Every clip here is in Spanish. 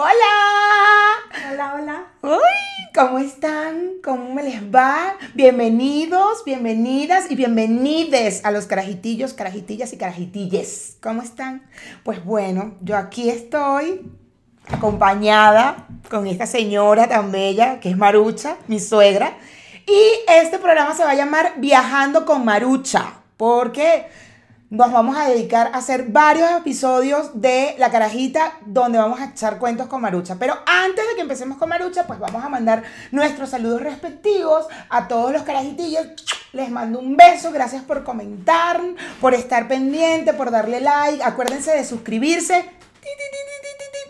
Hola. Hola, hola. Uy, ¿cómo están? ¿Cómo me les va? Bienvenidos, bienvenidas y bienvenides a los carajitillos, carajitillas y carajitilles. ¿Cómo están? Pues bueno, yo aquí estoy acompañada con esta señora tan bella que es Marucha, mi suegra. Y este programa se va a llamar Viajando con Marucha, porque nos vamos a dedicar a hacer varios episodios de La Carajita donde vamos a echar cuentos con Marucha. Pero antes de que empecemos con Marucha, pues vamos a mandar nuestros saludos respectivos a todos los carajitillos. Les mando un beso, gracias por comentar, por estar pendiente, por darle like. Acuérdense de suscribirse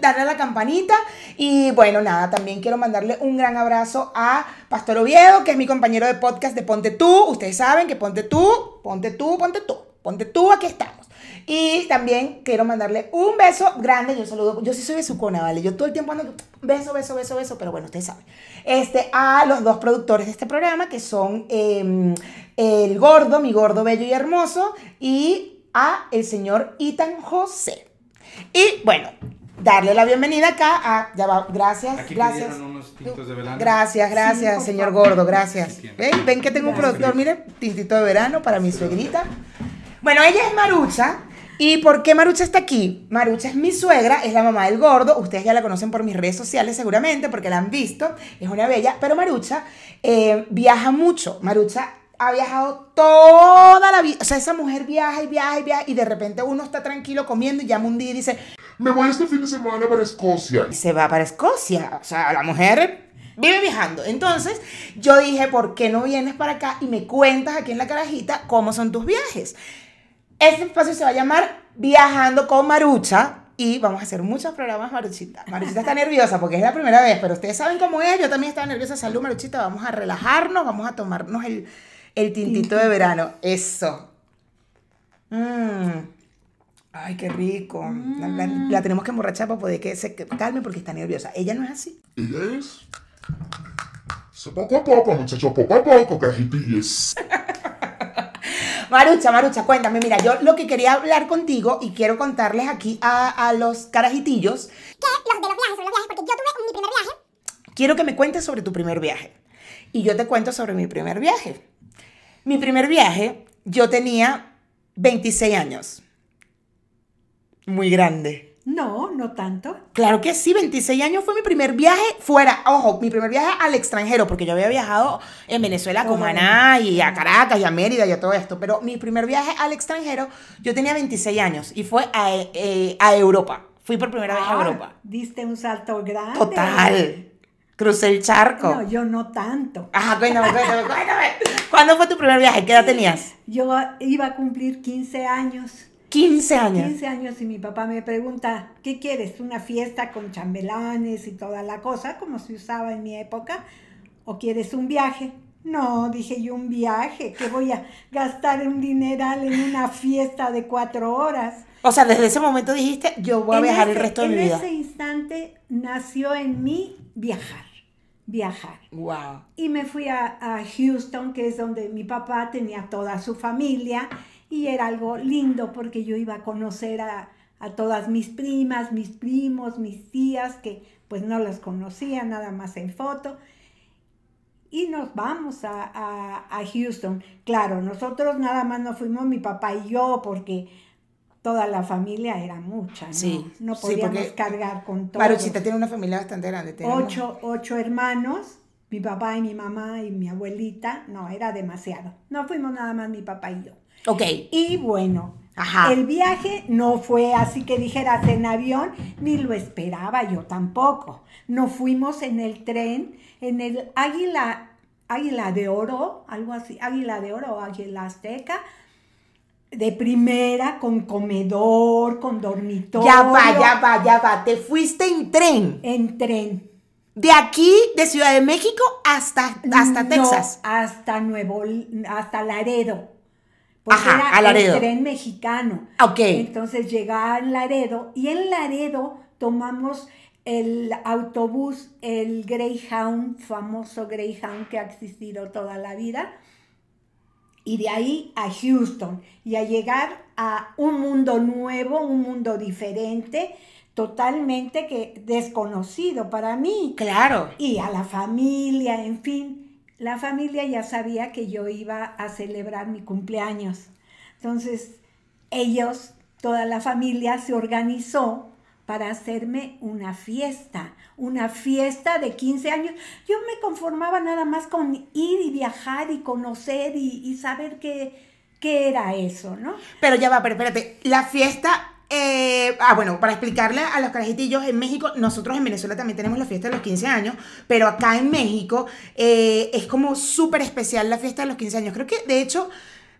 darle a la campanita. Y bueno, nada, también quiero mandarle un gran abrazo a Pastor Oviedo, que es mi compañero de podcast de Ponte Tú. Ustedes saben que Ponte Tú, Ponte Tú, Ponte Tú. Ponte tú, aquí estamos. Y también quiero mandarle un beso grande. Yo saludo, yo sí soy besucona, ¿vale? Yo todo el tiempo ando beso, beso, beso, beso, pero bueno, ustedes saben. Este, a los dos productores de este programa, que son em, el gordo, mi gordo bello y hermoso, y a el señor Itan José. Y bueno, darle la bienvenida acá a. Ya va, gracias, Aquí gracias. unos tintos de verano. Gracias, gracias, Sí, señor gordo, gracias. Ven, ven que tengo un productor, miren, tintito de verano para mi suegrita. Bueno, ella es Marucha. ¿Y por qué Marucha está aquí? Marucha es mi suegra, es la mamá del gordo. Ustedes ya la conocen por mis redes sociales seguramente porque la han visto. Es una bella. Pero Marucha eh, viaja mucho. Marucha ha viajado toda la vida. O sea, esa mujer viaja y viaja y viaja y de repente uno está tranquilo comiendo y llama un día y dice, Me voy este fin de semana para Escocia. y se va para Escocia. O sea, la mujer vive viajando. Entonces, yo dije, ¿por qué no vienes para acá y me cuentas aquí en la carajita cómo son tus viajes? Este espacio se va a llamar Viajando con Marucha. Y vamos a hacer muchos programas, Maruchita. Maruchita está nerviosa porque es la primera vez, pero ustedes saben cómo es. Yo también estaba nerviosa. Salud, Maruchita. Vamos a relajarnos, vamos a tomarnos el, el tintito de verano. Eso. Mm. Ay, qué rico. La, la- la tenemos que emborrachar para poder que se calme porque está nerviosa. Ella no es así. Ella es. Poco a poco, muchachos, poco a poco, carajitillas. Marucha, Marucha, cuéntame. Mira, yo lo que quería hablar contigo y quiero contarles aquí a, a los carajitillos, que los de los viajes son los viajes, porque yo tuve mi primer viaje. quiero que me cuentes sobre tu primer viaje. Y yo te cuento sobre mi primer viaje. Mi primer viaje, yo tenía 26 años. Muy grande. No, no tanto. Claro que sí, 26 años fue mi primer viaje fuera, ojo, mi primer viaje al extranjero, porque yo había viajado en Venezuela con Oh. Maná y a Caracas y a Mérida y a todo esto, pero mi primer viaje al extranjero, yo tenía 26 años y fue a, eh, a Europa. Fui por primera vez a Ah, Europa. Diste un salto grande. Total. Crucé el charco. No, yo no tanto. Ajá, cuéntame, cuéntame, cuéntame. ¿Cuándo fue tu primer viaje? ¿Qué edad tenías? Yo iba a cumplir 15 años. 15 años. 15 años y mi papá me pregunta, ¿qué quieres? ¿Una fiesta con chambelanes y toda la cosa, como se usaba en mi época? ¿O quieres un viaje? No, dije yo, un viaje, que voy a gastar un dineral en una fiesta de cuatro horas. O sea, desde ese momento dijiste, yo voy a En viajar el resto de mi En vida. ese instante nació en mí viajar, viajar. Wow. Y me fui a, a Houston, que es donde mi papá tenía toda su familia, y era algo lindo porque yo iba a conocer a, a todas mis primas, mis primos, mis tías, que pues no las conocía nada más en foto. Y nos vamos a, a- a Houston. Claro, nosotros nada más nos fuimos mi papá y yo porque toda la familia era mucha, ¿no? Sí, no podíamos cargar con todo. Maruchita tiene una familia bastante grande. tiene una- Ocho, ocho hermanos, mi papá y mi mamá y mi abuelita, no, era demasiado. No fuimos nada más mi papá y yo. Ok. Y bueno, Ajá. el viaje no fue así que dijeras en avión, ni lo esperaba yo tampoco. No fuimos en el tren, en el Águila, Águila de Oro, algo así, Águila de Oro o Águila Azteca, de primera, con comedor, con dormitorio. Ya va, ya va, ya va. Te fuiste en tren. En tren. De aquí, de Ciudad de México hasta, hasta No, Texas. hasta Nuevo, hasta Laredo. Porque Ajá, era a Laredo. el tren mexicano. Ok. Entonces llegaba a Laredo y en Laredo tomamos el autobús, el Greyhound, famoso Greyhound que ha existido toda la vida, y de ahí a Houston y a llegar a un mundo nuevo, un mundo diferente, totalmente que desconocido para mí. Claro. Y a la familia, en fin, la familia ya sabía que yo iba a celebrar mi cumpleaños. Entonces, ellos, toda la familia se organizó para hacerme una fiesta, una fiesta de 15 años. Yo me conformaba nada más con ir y viajar y conocer y, saber qué, qué era eso, ¿no? Pero ya va, pero espérate, la fiesta... eh, ah, bueno, para explicarle a los carajitillos, en México, nosotros en Venezuela también tenemos la fiesta de los 15 años, pero acá en México eh, es como súper especial la fiesta de los 15 años. Creo que, de hecho,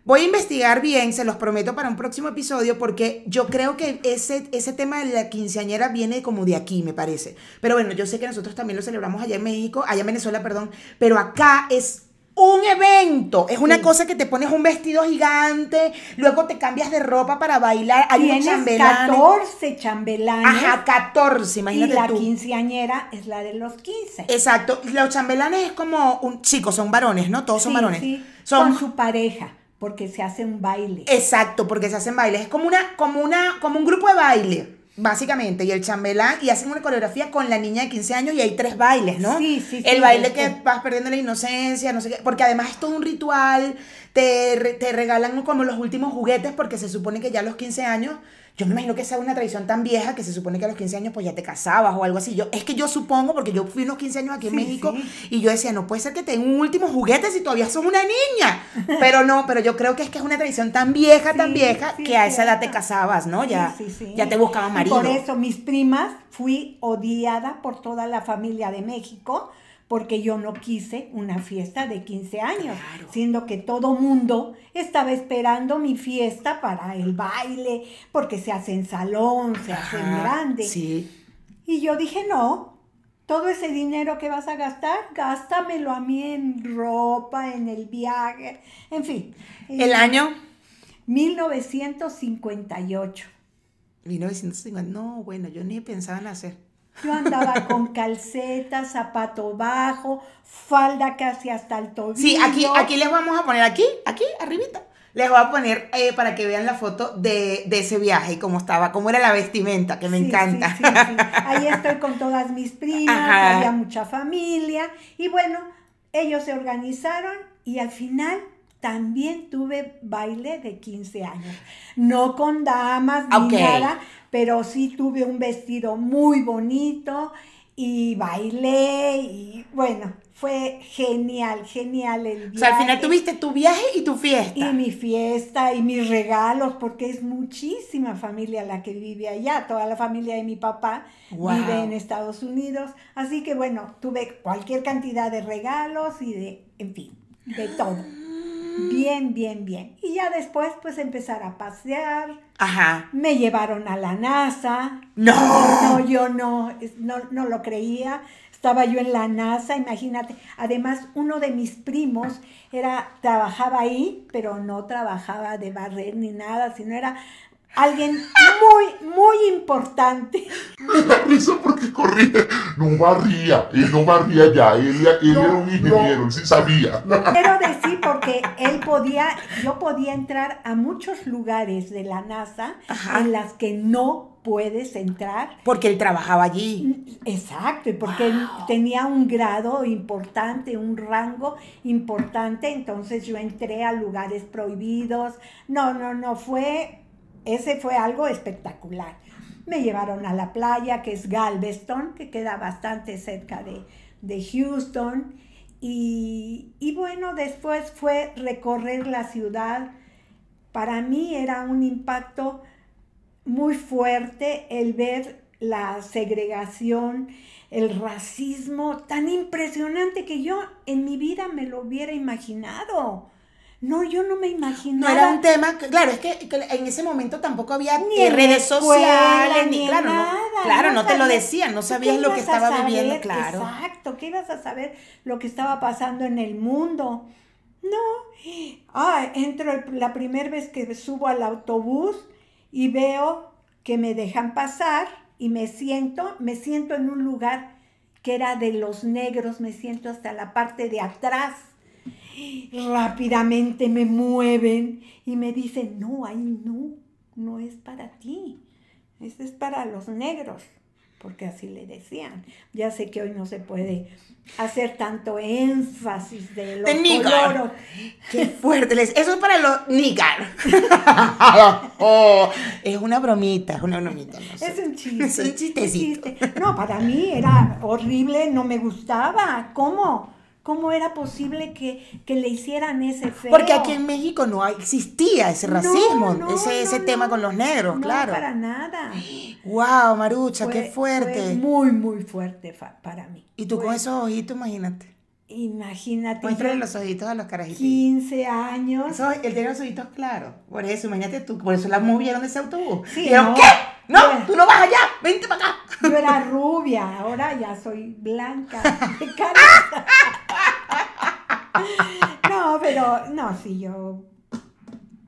voy a investigar bien, se los prometo para un próximo episodio, porque yo creo que ese, ese tema de la quinceañera viene como de aquí, me parece. Pero bueno, yo sé que nosotros también lo celebramos allá en México, allá en Venezuela, perdón, pero acá es un evento, es una Sí. cosa que te pones un vestido gigante, luego te cambias de ropa para bailar, hay unos Tienes chambelanes. 14 chambelanes. Ajá, 14, y imagínate la tú. quinceañera es la de los 15. Exacto, los chambelanes es como un chicos, son varones, ¿no? Todos son varones. sí, Son con su pareja, porque se hace un baile. Exacto, porque se hacen bailes. Es como una, como una, como un grupo de baile, básicamente. Y el chambelán, y hacen una coreografía con la niña de 15 años y hay tres bailes, ¿no? Sí, sí, sí, El baile que vas perdiendo la inocencia, no sé qué. Porque además es todo un ritual. Te, te regalan como los últimos juguetes porque se supone que ya a los 15 años. Yo me imagino que sea una tradición tan vieja que se supone que a los 15 años pues ya te casabas o algo así. Yo, es que yo supongo, porque yo fui unos 15 años aquí en Sí, México sí. y yo decía, no puede ser que te den un último juguete si todavía sos una niña. Pero no, pero yo creo que es que es una tradición tan vieja, tan vieja, que a es esa edad te casabas, ¿no? Ya, Sí, sí, sí. ya te buscaban Y marido. Por eso mis primas fui odiada por toda la familia de México porque yo no quise una fiesta de 15 años, Claro. siendo que todo mundo estaba esperando mi fiesta para el baile, porque se hace en salón, se hace en grande. Sí. Y yo dije, no, todo ese dinero que vas a gastar, gástamelo a mí en ropa, en el viaje, en fin. El año 1958. 1950. No, bueno, yo ni pensaba en hacer. Yo andaba con calcetas, zapato bajo, falda casi hasta el tobillo. Sí, aquí, aquí les vamos a poner, aquí, aquí, arribita. Les voy a poner eh, para que vean la foto de, de ese viaje y cómo estaba, cómo era la vestimenta, que me Sí, encanta. sí, sí, sí. Ahí estoy con todas mis primas, Ajá. había mucha familia y bueno, ellos se organizaron y al final también tuve baile de 15 años. No con damas ni nada, pero sí tuve un vestido muy bonito y bailé y bueno, fue genial, genial el viaje. O sea, al final tuviste tu viaje y tu fiesta. Y mi fiesta y mis regalos, porque es muchísima familia la que vive allá. Toda la familia de mi papá Wow. vive en Estados Unidos. Así que bueno, tuve cualquier cantidad de regalos y de, en fin, de todo. Bien, bien, bien. Y ya después, pues empezar a pasear. Ajá. Me llevaron a la NASA. ¡No! No, yo no, no, no lo creía. Estaba yo en la NASA, imagínate. Además, uno de mis primos era, trabajaba ahí, pero no trabajaba de barrer ni nada, sino era alguien muy, muy importante. Me da risa porque corría. No barría. Él no barría ya. Él, él No, era un ingeniero. Él sí sabía. Quiero decir porque él podía, yo podía entrar a muchos lugares de la NASA Ajá. en las que no puedes entrar Porque él trabajaba allí. Exacto, y porque él tenía un grado importante, un rango importante, entonces yo entré a lugares prohibidos. No, no, no, fue, ese fue algo espectacular. Me llevaron a la playa, que es Galveston, que queda bastante cerca de, de Houston. Y, y bueno, después fue recorrer la ciudad. Para mí era un impacto muy fuerte el ver la segregación, el racismo tan impresionante que yo en mi vida me lo hubiera imaginado. No, yo no me No imaginaba. era un tema, claro, es que, que en ese momento tampoco había Ni eh, redes sociales, ni, claro, no, nada, claro, no, te lo decían, no ¿Tú sabías lo que estaba saber? viviendo, claro. Exacto, ¿qué ibas a saber lo que estaba pasando en el mundo? No. Ah, entro el- la primera vez que subo al autobús y veo que me dejan pasar y me siento, me siento en un lugar que era de los negros, me siento hasta la parte de atrás. Rápidamente me mueven y me dicen, no, ahí no, no es para ti. Este es para los negros, porque así le decían. Ya sé que hoy no se puede hacer tanto énfasis de los coloros. Qué fuerte. les- Eso es para los nigger. Oh, es una bromita, es una bromita. no sé. Es un chiste. Es un chistecito. chiste. No, para mí era horrible, no me gustaba. ¿Cómo? ¿Cómo era posible que, que le hicieran ese feo? Porque aquí en México no existía ese racismo, No, no, ese, ese no, tema no. con los negros, No, claro. para nada. Wow, Marucha, Fue- qué fuerte. fue muy, muy fuerte para mí. y tú con esos ojitos, imagínate. Imagínate. Muéstrale los ojitos a los carajitos. 15 años. Eso, él tiene los ojitos claros. Por eso, imagínate tú, por eso la movieron de ese autobús. Sí, no. ¿qué? No, tú no vas allá, vente para acá. Yo era rubia, ahora ya soy blanca. No, pero no, sí, yo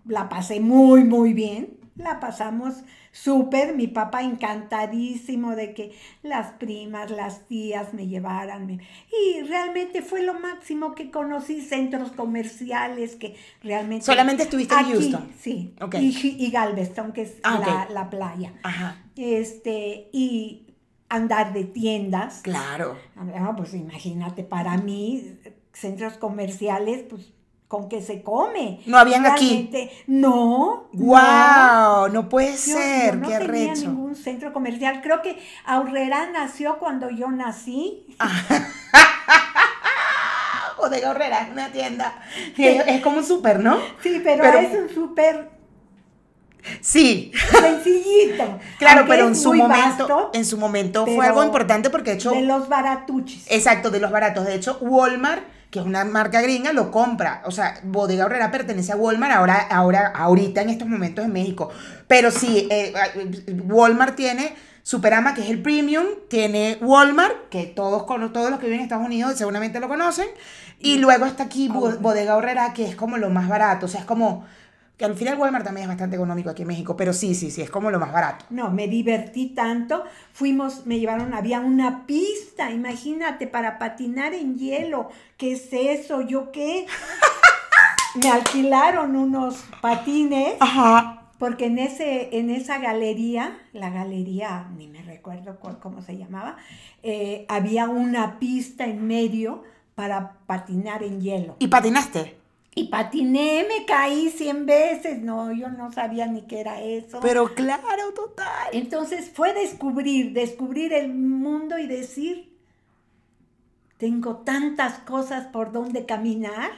la pasé muy, muy bien. La pasamos súper. Mi papá encantadísimo de que las primas, las tías me llevaran. Y realmente fue lo máximo que conocí centros comerciales que realmente... ¿Solamente estuviste en Aquí, Houston? Sí. Ok. Y, y Galveston, que es Ah, la, la playa Ajá, este, y andar de tiendas. claro. Ah, pues imagínate, para mí, centros comerciales, pues, ¿con qué se come? No habían aquí. Realmente, No. no. Wow, no puede Yo- ser, yo no qué tenía recho. ningún centro comercial. Creo que Aurrera nació cuando yo nací. Bodega Horrera, es una tienda. Es, es como un súper, ¿no? Sí, pero, Pero- es un súper Sí, sencillito. claro, pero en su momento, vasto, en su momento fue algo importante porque de hecho, De los baratuches. exacto, de los baratos. De hecho, Walmart, que es una marca gringa, lo compra. O sea, Bodega Horrera pertenece a Walmart ahora, ahora, ahorita en estos momentos en México. Pero sí, eh, Walmart tiene Superama, que es el premium, tiene Walmart, que todos, todos los que viven en Estados Unidos seguramente lo conocen, y luego está aquí. Bodega Horrera, que es como lo más barato, o sea, es como, que al final Walmart también es bastante económico aquí en México, pero sí, sí, sí, es como lo más barato. No, me divertí tanto. Fuimos, me llevaron, había una pista, imagínate, para patinar en hielo. ¿Qué es eso? ¿Yo qué? me alquilaron unos patines, Ajá. porque en, ese, en esa galería, la galería, ni me recuerdo cu- cómo se llamaba, eh, había una pista en medio para patinar en hielo. ¿Y patinaste? Y patiné, me caí cien veces. No, yo no sabía ni qué era eso. Pero claro, total. Entonces fue descubrir, descubrir el mundo y decir, tengo tantas cosas por donde caminar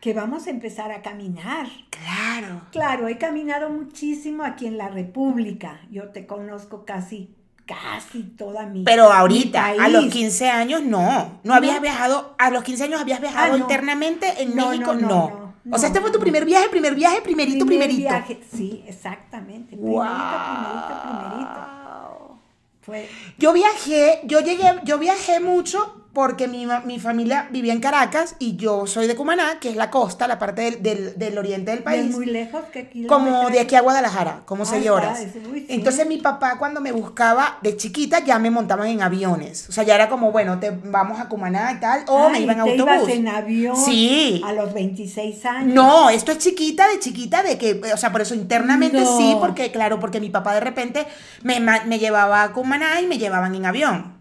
que vamos a empezar a caminar. Claro. Claro, he caminado muchísimo aquí en la República. Yo te conozco casi, casi toda mi Pero ahorita, mi a los país. 15 años, no. No habías viajado, a los 15 años habías viajado Ah, no. internamente en No, México, no, o sea, este fue tu primer viaje, primer viaje, primerito, Primer primerito. viaje, Sí, exactamente. Primerito, primerito, primerito. Wow. Fue, Yo viajé, yo llegué, yo viajé mucho porque mi, mi familia vivía en Caracas y yo soy de Cumaná, que es la costa, la parte del, del- del oriente del ¿Es país. muy lejos que Como de aquí a Guadalajara, como Ah, seis horas. Entonces mi papá cuando me buscaba de chiquita ya me montaban en aviones. O sea, ya era como, bueno, te vamos a Cumaná y tal, o me iban te autobús. ibas en avión Sí. a los 26 años. No, esto es chiquita de chiquita de que, o sea, por eso internamente No. sí, porque claro, porque mi papá de repente me, me llevaba a Cumaná y me llevaban en avión.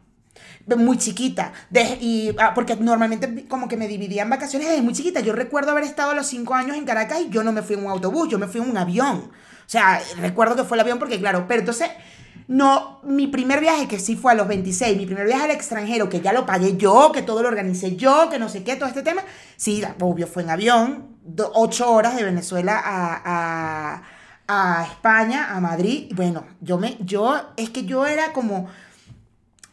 Muy chiquita. De- y, ah, porque normalmente como que me dividían vacaciones desde muy chiquita. Yo recuerdo haber estado a los cinco años en Caracas y yo no me fui en un autobús, yo me fui en un avión. O sea, recuerdo que fue el avión porque, claro, pero entonces, no, mi primer viaje, que sí fue a los 26, mi primer viaje al extranjero, que ya lo pagué yo, que todo lo organicé yo, que no sé qué, todo este tema, sí, obvio, fue en avión, do- ocho horas de Venezuela a, a, a España, a Madrid. Bueno, yo me, yo, es que yo era como,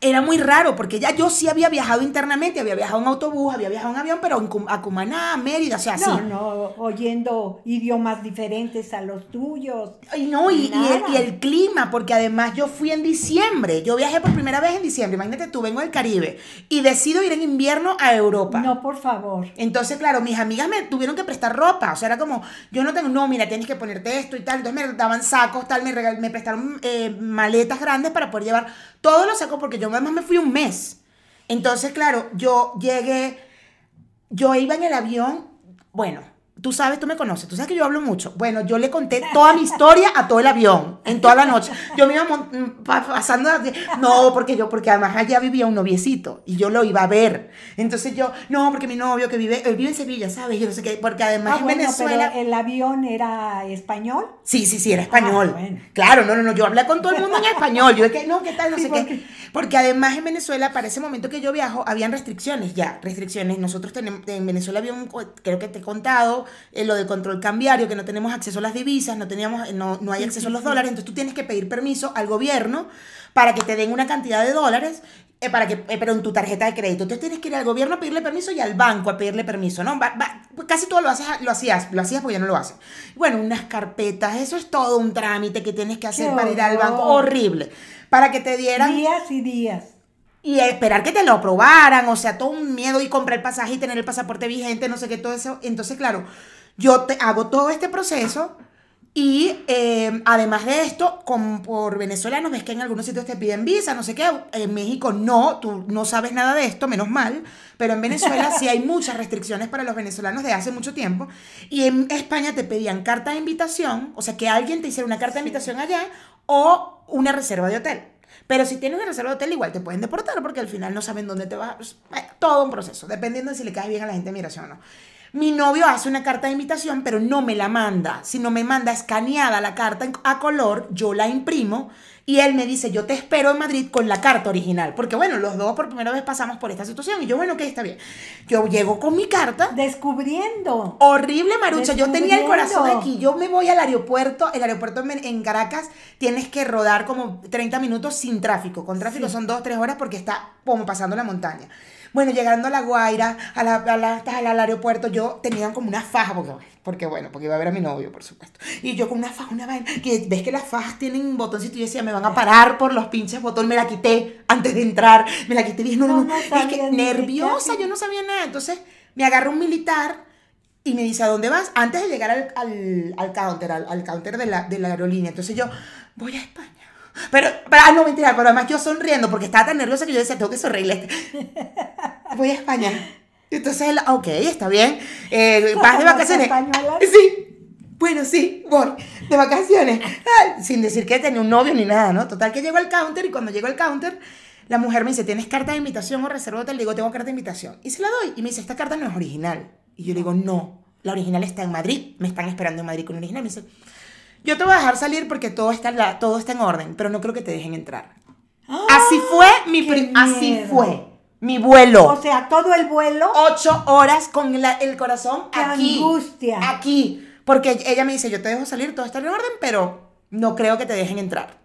era muy raro, porque ya yo sí había viajado internamente, había viajado en autobús, había viajado en avión, pero en Cum- a Cumaná, a Mérida, o sea, No, sí. no, oyendo idiomas diferentes a los tuyos. Ay, no, y, y el, Nada. y el clima, porque además yo fui en diciembre. Yo viajé por primera vez en diciembre. Imagínate tú, vengo del Caribe y decido ir en invierno a Europa. No, por favor. Entonces, claro, mis amigas me tuvieron que prestar ropa. O sea, era como, yo no tengo, no, mira, tienes que ponerte esto y tal. Entonces me daban sacos, tal, me, regal- me prestaron eh, maletas grandes para poder llevar todos los sacos, porque yo además me fui un mes. Entonces, claro, yo llegué, yo iba en el avión, bueno, Tú sabes, tú me conoces, tú sabes que yo hablo mucho. Bueno, yo le conté toda mi historia a todo el avión, en toda la noche. Yo me iba mm, pa- pasando, no, porque yo, porque además allá vivía un noviecito y yo lo iba a ver. Entonces yo, no, porque mi novio que vive, él vive en Sevilla, ¿sabes? Yo no sé qué, porque además Ah, en bueno, Venezuela... pero el avión era español. Sí, sí, sí, era español. Ah, bueno. Claro, no, no, no, yo hablé con todo el mundo en español. Yo que no, ¿qué tal? No Sí, sé porque- qué. Porque además en Venezuela, para ese momento que yo viajo, habían restricciones ya, restricciones. Nosotros tenemos, en Venezuela había un, creo que te he contado, eh, lo del control cambiario, que no tenemos acceso a las divisas, no, teníamos, no, no hay acceso a los dólares, entonces tú tienes que pedir permiso al gobierno para que te den una cantidad de dólares. eh, para que, eh, pero en tu tarjeta de crédito. Entonces tienes que ir al gobierno a pedirle permiso y al banco a pedirle permiso, ¿no? Va- va- pues casi todo lo, haces, lo hacías, lo hacías porque ya no lo haces. Bueno, unas carpetas, eso es todo un trámite que tienes que hacer Qué para ir al banco. Horrible. Para que te dieran Días y días. Y esperar que te lo aprobaran, o sea, todo un miedo y comprar el pasaje y tener el pasaporte vigente, no sé qué, todo eso. Entonces, claro, yo te hago todo este proceso y eh, además de esto, como por venezolanos, ves que en algunos sitios te piden visa, no sé qué, en México no, tú no sabes nada de esto, menos mal, pero en Venezuela sí hay muchas restricciones para los venezolanos de hace mucho tiempo. Y en España te pedían carta de invitación, o sea, que alguien te hiciera una carta de invitación allá o una reserva de hotel. Pero si tienes una reserva de hotel, igual te pueden deportar porque al final no saben dónde te vas. Eh, Todo un proceso, dependiendo de si le caes bien a la gente de migración o no. Mi novio hace una carta de invitación, pero no me la manda, sino me manda escaneada la carta a color, yo la imprimo y él me dice, yo te espero en Madrid con la carta original. Porque bueno, los dos por primera vez pasamos por esta situación y yo, bueno, que está bien. Yo llego con mi carta Descubriendo. Horrible, Marucha. Yo tenía el corazón aquí. Yo me voy al aeropuerto. El aeropuerto en, en Caracas tienes que rodar como 30 minutos sin tráfico. Con tráfico son 2, 3 horas porque está como pasando la montaña. Bueno, llegando a La Guaira, a la, a la- al, al aeropuerto, yo tenía como una faja, porque, porque bueno, porque iba a ver a mi novio, por supuesto. Y yo con una faja, una vaina, que ves que las fajas tienen un botoncito y yo decía, me van a parar por los pinches botones, me la quité antes de entrar, me la quité y dije, no, no, No, no, es que nerviosa, yo no sabía nada. Entonces me agarra un militar y me dice, ¿a dónde vas? Antes de llegar al, al, al counter, al, al counter de la, de la aerolínea. Entonces yo, voy a España. Pero, pero, ah, no, mentira, pero además yo sonriendo porque estaba tan nerviosa que yo decía, tengo que sonreírle. Voy a España. Y Entonces él, ok, está bien. Eh, vas de ¿Cómo vacaciones. Sí. Bueno, sí, voy de vacaciones. Ay, sin decir que tenía un novio ni nada, ¿no? Total que llego al counter y cuando llego al counter, la mujer me dice, ¿tienes carta de invitación o reserva hotel? Le digo, tengo carta de invitación. Y se la doy. Y me dice, esta carta no es original. Y yo le digo, no, la original está en Madrid. Me están esperando en Madrid con original. Me dice, yo te voy a dejar salir porque todo está, en la- todo está en orden, pero no creo que te dejen entrar. Así fue mi ¡Qué prim- así fue mi vuelo. O sea, todo el vuelo. Ocho horas con la- el corazón ¡Qué aquí. angustia! Aquí. Porque ella me dice, yo te dejo salir, todo está en orden, pero no creo que te dejen entrar.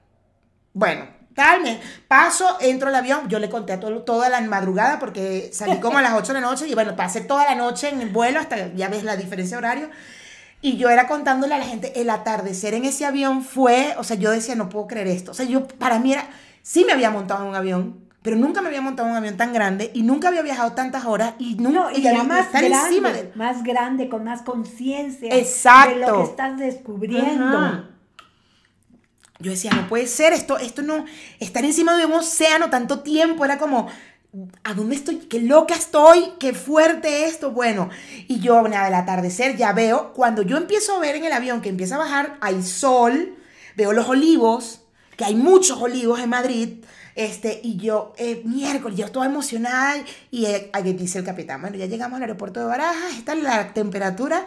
Bueno, tal, me paso, entro al avión, yo le conté a todo, toda la madrugada porque salí como a las 8 de la noche y bueno, pasé toda la noche en el vuelo hasta, ya ves la diferencia de horario. Y yo era contándole a la gente, el atardecer en ese avión fue, o sea, yo decía, no puedo creer esto. O sea, yo, para mí era, sí me había montado en un avión, pero nunca me había montado en un avión tan grande y nunca había viajado tantas horas y nunca, No, y ya más estar grande, encima de... más grande, con más conciencia Exacto. de lo que estás descubriendo. Ajá. Yo decía, no puede ser, esto, esto no, estar encima de un océano tanto tiempo, era como, ¿a dónde estoy? Qué loca estoy, qué fuerte esto, bueno. Y yo, nada, del atardecer ya veo, cuando yo empiezo a ver en el avión que empieza a bajar, hay sol, veo los olivos, que hay muchos olivos en Madrid, este, y yo, eh, miércoles, yo estaba emocionada y eh, ahí dice el capitán, bueno, ya llegamos al aeropuerto de Barajas, está la temperatura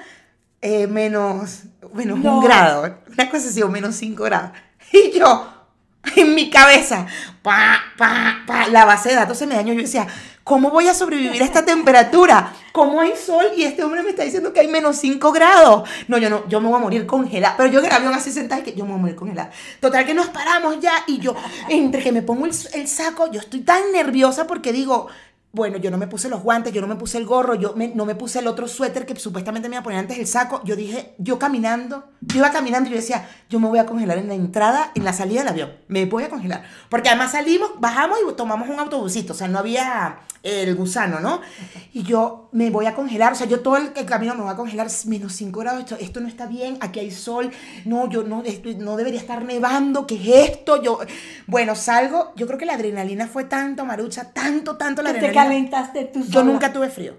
eh, menos, menos No. un grado, una cosa así, o menos cinco grados. Y yo, en mi cabeza, pa, pa, pa, la base de datos se me dañó. Yo decía, ¿cómo voy a sobrevivir a esta temperatura? ¿Cómo hay sol y este hombre me está diciendo que hay menos 5 grados? No, yo no, yo me voy a morir congelada. Pero yo en el avión así que yo me voy a morir congelada. Total que nos paramos ya y yo, entre que me pongo el, el saco, yo estoy tan nerviosa porque digo, bueno, yo no me puse los guantes, yo no me puse el gorro, yo me- no me puse el otro suéter que supuestamente me iba a poner antes el saco. Yo dije, yo caminando, yo iba caminando y yo decía, yo me voy a congelar en la entrada, en la salida del avión. Me voy a congelar. Porque además salimos, bajamos y tomamos un autobusito. O sea, no había el gusano, ¿no? Y yo me voy a congelar. O sea, yo todo el, el camino me voy a congelar menos 5 grados. Esto, esto no está bien, aquí hay sol. No, yo no, esto no debería estar nevando. ¿Qué es esto? Yo, bueno, salgo. Yo creo que la adrenalina fue tanto, Marucha, tanto, tanto la adrenalina. Calentaste tú Yo nunca tuve frío.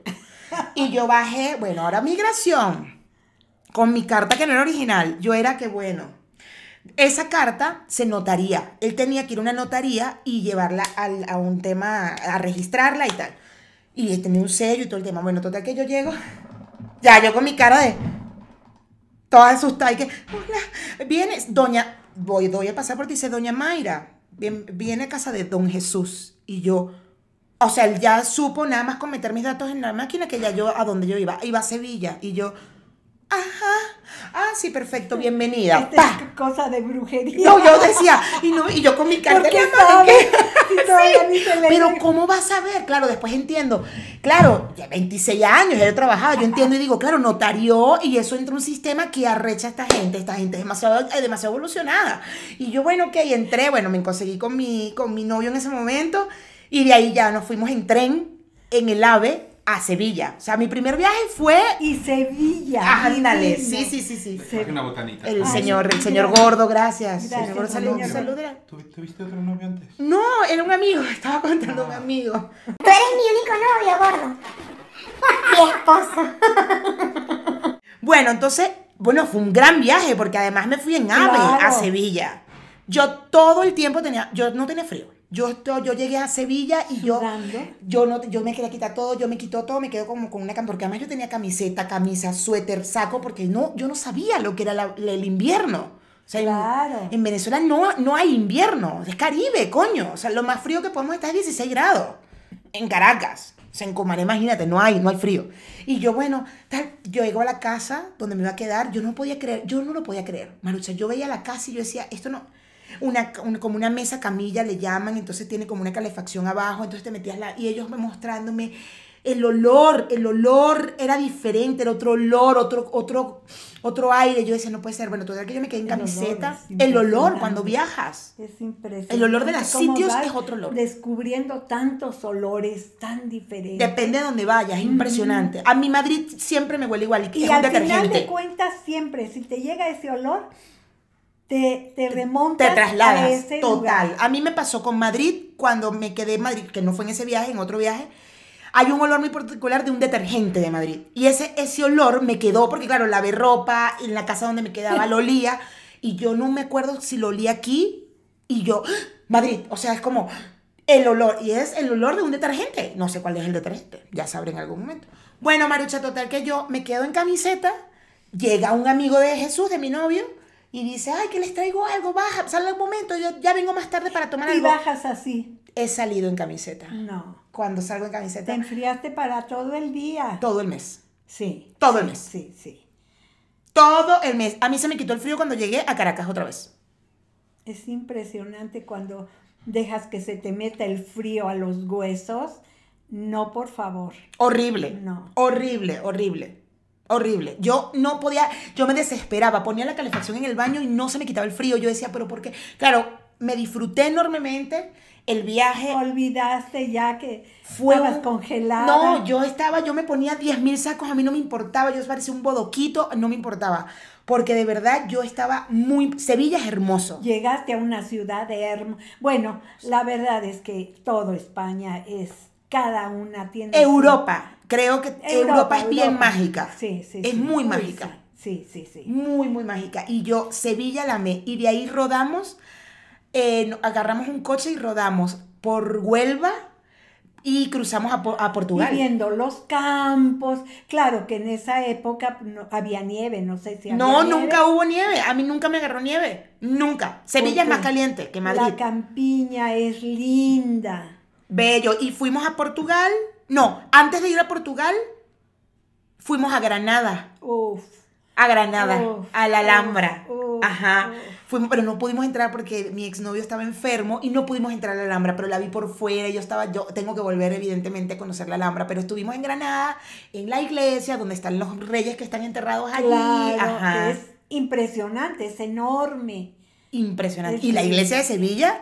Y yo bajé, bueno, ahora migración. con mi carta que no era original. Yo era que bueno. Esa carta se notaría. Él tenía que ir a una notaría y llevarla al- a un tema, a registrarla y tal. Y tenía un sello y todo el tema. Bueno, total que yo llego. Ya, yo con mi cara de. Toda asustada y que. Hola, vienes. Doña. Voy, doy a pasar por ti. Dice, Doña Mayra. Viene a casa de Don Jesús. Y yo. O sea, él ya supo nada más con meter mis datos en la máquina que ya yo a donde yo iba. Iba a Sevilla. Y yo. Ajá. Ah, sí, perfecto. Bienvenida. Esta es cosa de brujería. No, yo decía, y, no, y yo con mi carta ¿Por en le Pero. ¿cómo vas a ver? Claro, después entiendo. Claro, ya 26 años, ya he trabajado, yo entiendo y digo, claro, notarió y eso entra un sistema que arrecha a esta gente. Esta gente es demasiado, es demasiado evolucionada. Y yo, bueno, ok, entré, bueno, me conseguí con mi, con mi novio en ese momento y de ahí ya nos fuimos en tren, en el AVE, a Sevilla. O sea, mi primer viaje fue... Y Sevilla. Ándale, sí, sí, sí, sí. Una botanita. El Ay, señor, el señor gordo, gracias. Gracias, señor gordo, salud, salud, gordo. era- ¿Tú tuviste otro novio antes? No, era un amigo, estaba contando un amigo. Tú eres mi único novio, gordo. Mi esposo. Bueno, entonces, bueno, fue un gran viaje porque además me fui en AVE a. Sevilla. Yo todo el tiempo tenía, yo no tenía frío. Yo, to- yo llegué a Sevilla y yo, Sudando. yo, no, yo me quería quitar todo, yo me quito todo, me quedo como con una cam- porque además yo tenía camiseta, camisa, suéter, saco, porque no, yo no sabía lo que era la- el invierno. O sea, en- Claro. en, Venezuela no, no hay invierno, es Caribe, coño. O sea, lo más frío que podemos estar es 16 grados en Caracas. O sea, en Cumaná, imagínate, no hay, no hay frío. Y yo, bueno, tal, yo llego a la casa donde me iba a quedar, yo no podía creer, yo no lo podía creer, Marucha. Yo veía la casa y yo decía, esto no, una, como una mesa camilla le llaman, entonces tiene como una calefacción abajo, entonces te metías la, y ellos me mostrándome el olor, el olor era diferente, era otro olor, otro, otro, otro aire. Yo decía, no puede ser, bueno, todavía que yo me quedé en El camiseta, el olor cuando viajas. Es impresionante. El olor de los sitios es otro olor. Descubriendo tantos olores tan diferentes. Depende de donde vayas, es impresionante. A mi Madrid siempre me huele igual y, es un al final detergente. de cuentas, siempre, si te llega ese olor, te, te remontas te a trasladas, ese total. lugar. A mí me pasó con Madrid, cuando me quedé en Madrid, que no fue en ese viaje, en otro viaje, hay un olor muy particular de un detergente de Madrid. Y ese, ese olor me quedó, porque claro, lavé ropa, en la casa donde me quedaba lo olía, y yo no me acuerdo si lo olía aquí, y yo, ¡Ah! Madrid, o sea, es como el olor, y es el olor de un detergente. No sé cuál es el detergente, ya sabré en algún momento. Bueno, Marucha, total que yo me quedo en camiseta, llega un amigo de Jesús, de mi novio, y dice, ay, que les traigo algo, baja, sale un momento, yo ya vengo más tarde para tomar Y algo. bajas así. He salido en camiseta. No. Cuando salgo en Te camiseta, enfriaste para todo el día. todo el mes. Sí. Todo el mes. Sí, sí. Todo el mes. A mí se me quitó el frío cuando llegué a Caracas otra vez. Es impresionante cuando dejas que se te meta el frío a los huesos. No, por favor. Horrible. No. Horrible, horrible. Horrible. Yo no podía, yo me desesperaba, ponía la calefacción en el baño y no se me quitaba el frío. Yo decía, pero ¿por qué? Claro, me disfruté enormemente el viaje. Olvidaste ya que Fue estabas congelada. No, yo estaba, yo me ponía 10 mil sacos, a mí no me importaba, yo parecía un bodoquito, no me importaba. Porque de verdad yo estaba muy... Sevilla es hermoso. Llegaste a una ciudad hermosa. Bueno, la verdad es que todo España es, cada una tiene... su- Europa, creo que Europa, es bien Europa. mágica. Sí, sí. Es sí. muy Uy, mágica. Sí, sí, sí. Muy, muy mágica. Y yo, Sevilla la amé. Y de ahí rodamos, eh, agarramos un coche y rodamos por Huelva y cruzamos a, Y Portugal. viendo los campos. Claro que en esa época no, había nieve, no sé si había No, nieve. nunca hubo nieve. A mí nunca me agarró nieve. Nunca. Sevilla es más caliente que Madrid. La campiña es linda. Bello. Y fuimos a Portugal. No, antes de ir a Portugal, fuimos a Granada. Uf. A Granada, Uf, a la Alhambra. uf, Ajá. Fuimos, pero no pudimos entrar porque mi exnovio estaba enfermo y no pudimos entrar a la Alhambra, pero la vi por fuera. y Yo estaba, yo tengo que volver evidentemente a conocer la Alhambra, pero estuvimos en Granada, en la iglesia donde están los reyes que están enterrados allí. Claro, Ajá. es impresionante, es enorme. Impresionante. es y la iglesia de Sevilla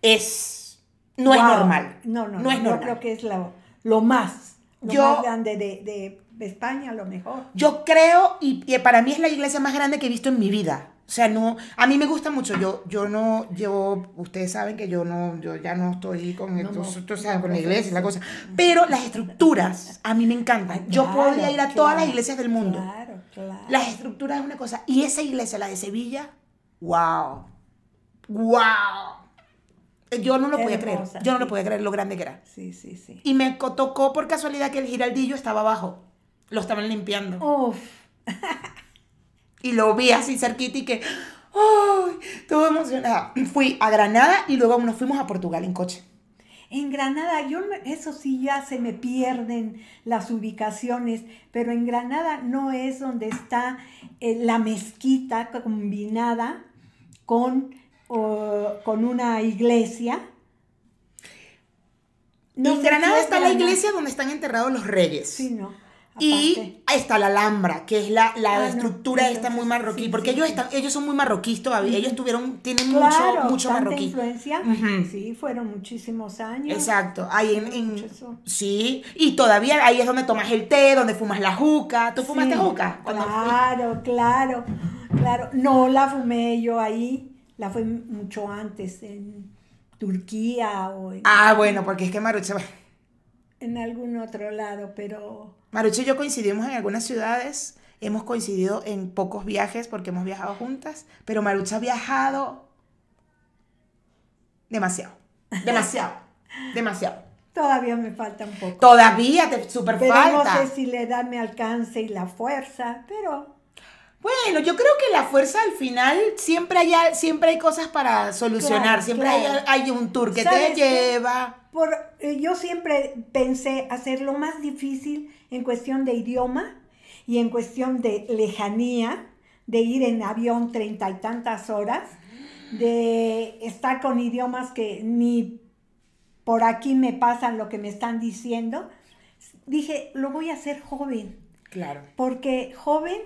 es no es normal. No, no, No no. es Yo normal. creo que es lo, lo más, lo Yo- más grande de, de España, a lo mejor. Yo creo, y, y para mí es la iglesia más grande que he visto en mi vida. O sea, no, a mí me gusta mucho. Yo, yo no, yo, ustedes saben que yo no, yo ya no estoy con, No, sabes, no, con la iglesia y la cosa. Pero las estructuras a mí me encantan. Yo claro, podría ir a todas claro, las iglesias del mundo. Claro. claro. Las estructuras es una cosa. Y esa iglesia, la de Sevilla, wow. Wow. Yo no lo podía creer. Yo no lo podía creer lo grande que era. Sí, sí, sí. Y me tocó por casualidad que el giraldillo estaba abajo. Lo estaban limpiando. Uf, Y lo vi así cerquita y que. ¡Ay! Todo emocionada. Fui a Granada y luego nos fuimos a Portugal en coche. En Granada, yo eso sí ya se me pierden las ubicaciones, pero en Granada no es donde está eh, la mezquita combinada con, o- con una iglesia. No en Granada está la iglesia donde están enterrados los reyes. Sí, no. Y aparte. está la Alhambra, que es la, la Ah, no, estructura esta entonces, muy marroquí, sí, porque sí, ellos sí. están, ellos son muy marroquíes todavía, ellos tuvieron, tienen Claro, mucho, mucho marroquí. influencia. Ujú. Sí, fueron muchísimos años. Exacto, ahí en, en- sí, y todavía ahí es donde tomas el té, donde fumas la juca. ¿Tú fumaste juca? Cuando fui? Claro, claro, claro. No la fumé yo ahí, la fue mucho antes en Turquía o en, Ah, bueno, porque es que Marucha, en algún otro lado, pero Marucha y yo coincidimos en algunas ciudades, hemos coincidido en pocos viajes porque hemos viajado juntas, pero Marucha ha viajado demasiado, demasiado, demasiado. todavía me falta un poco. Todavía te super Pero falta. no sé si la edad me alcance y la fuerza, pero Bueno, yo creo que la fuerza al final siempre hay, siempre hay cosas para solucionar, Claro, siempre claro. hay, hay un tour que te lleva. por, eh, yo siempre pensé hacer lo más difícil en cuestión de idioma y en cuestión de lejanía, de ir en avión treinta y tantas horas, de estar con idiomas que ni por aquí me pasan lo que me están diciendo. Dije, lo voy a hacer joven, Claro, porque joven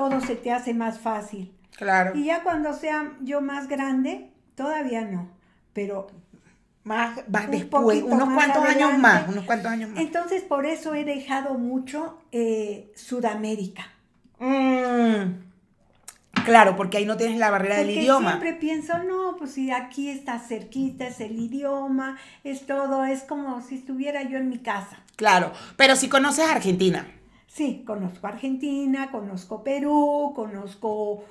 todo se te hace más fácil. claro. Y ya cuando sea yo más grande, todavía no, pero Más, más un después, unos más cuantos años más, unos cuantos años más. Entonces, por eso he dejado mucho eh, Sudamérica. Mm, claro, porque ahí no tienes la barrera del idioma. siempre pienso, no, pues si aquí está cerquita, es el idioma, es todo, es como si estuviera yo en mi casa. Claro, pero si conoces Argentina. Sí, conozco Argentina, conozco Perú, conozco